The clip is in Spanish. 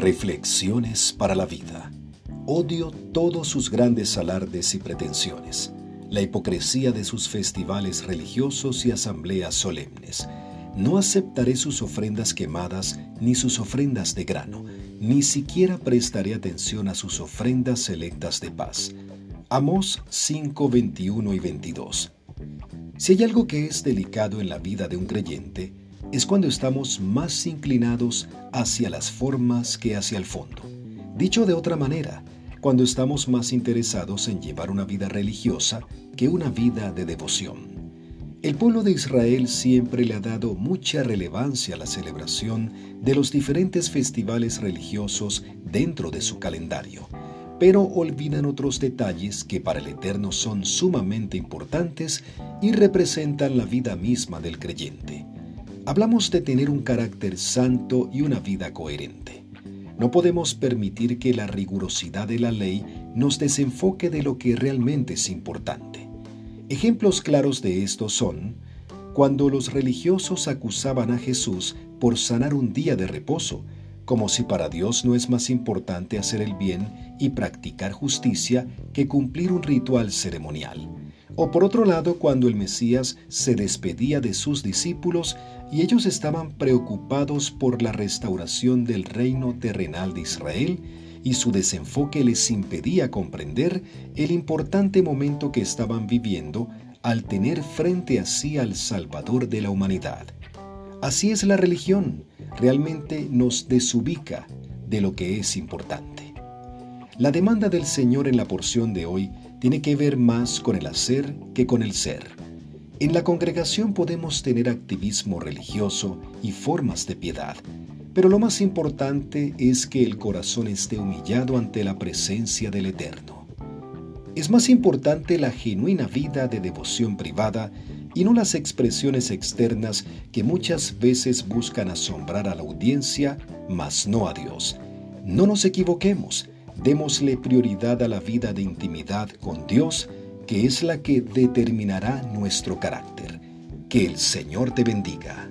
Reflexiones para la vida. Odio todos sus grandes alardes y pretensiones, la hipocresía de sus festivales religiosos y asambleas solemnes. No aceptaré sus ofrendas quemadas ni sus ofrendas de grano, ni siquiera prestaré atención a sus ofrendas selectas de paz. Amós 5, 21 y 22. Si hay algo que es delicado en la vida de un creyente, es cuando estamos más inclinados hacia las formas que hacia el fondo. Dicho de otra manera, cuando estamos más interesados en llevar una vida religiosa que una vida de devoción. El pueblo de Israel siempre le ha dado mucha relevancia a la celebración de los diferentes festivales religiosos dentro de su calendario, pero olvidan otros detalles que para el Eterno son sumamente importantes y representan la vida misma del creyente hablamos de tener un carácter santo y una vida coherente. No podemos permitir que la rigurosidad de la ley nos desenfoque de lo que realmente es importante. Ejemplos claros de esto son cuando los religiosos acusaban a Jesús por sanar un día de reposo, como si para Dios no es más importante hacer el bien y practicar justicia que cumplir un ritual ceremonial. O por otro lado, cuando el Mesías se despedía de sus discípulos y ellos estaban preocupados por la restauración del reino terrenal de Israel, y su desenfoque les impedía comprender el importante momento que estaban viviendo al tener frente a sí al Salvador de la humanidad. Así es la religión, realmente nos desubica de lo que es importante. La demanda del Señor en la porción de hoy tiene que ver más con el hacer que con el ser. En la congregación podemos tener activismo religioso y formas de piedad, pero lo más importante es que el corazón esté humillado ante la presencia del Eterno. Es más importante la genuina vida de devoción privada y no las expresiones externas que muchas veces buscan asombrar a la audiencia, mas no a Dios. No nos equivoquemos, démosle prioridad a la vida de intimidad con Dios, que es la que determinará nuestro carácter. Que el Señor te bendiga.